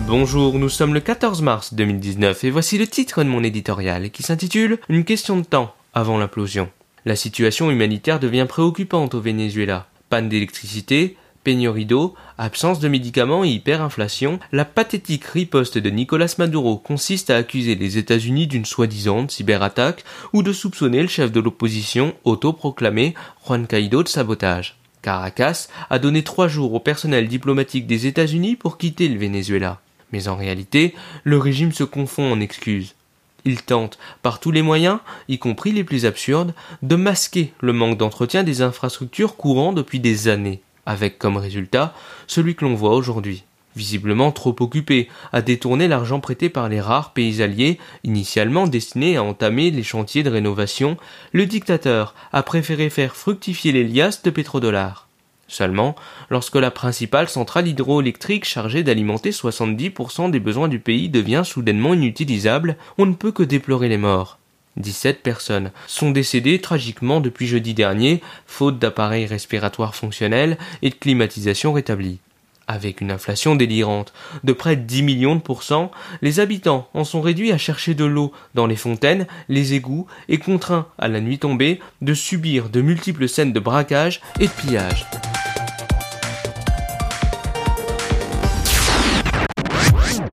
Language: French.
Bonjour, nous sommes le 14 mars 2019 et voici le titre de mon éditorial qui s'intitule Une question de temps avant l'implosion. La situation humanitaire devient préoccupante au Venezuela. Panne d'électricité, pénurie d'eau, absence de médicaments et hyperinflation, la pathétique riposte de Nicolas Maduro consiste à accuser les États-Unis d'une soi-disant cyberattaque ou de soupçonner le chef de l'opposition autoproclamé Juan Guaido de sabotage. Caracas a donné trois jours au personnel diplomatique des États-Unis pour quitter le Venezuela. Mais en réalité, le régime se confond en excuses. Il tente, par tous les moyens, y compris les plus absurdes, de masquer le manque d'entretien des infrastructures courant depuis des années avec comme résultat celui que l'on voit aujourd'hui. Visiblement trop occupé à détourner l'argent prêté par les rares pays alliés, initialement destinés à entamer les chantiers de rénovation, le dictateur a préféré faire fructifier les liasses de pétrodollars. Seulement, lorsque la principale centrale hydroélectrique chargée d'alimenter 70% des besoins du pays devient soudainement inutilisable, on ne peut que déplorer les morts. 17 personnes sont décédées tragiquement depuis jeudi dernier, faute d'appareils respiratoires fonctionnels et de climatisation rétablie. Avec une inflation délirante de près de 10 millions de pourcents, les habitants en sont réduits à chercher de l'eau dans les fontaines, les égouts et contraints, à la nuit tombée, de subir de multiples scènes de braquage et de pillage.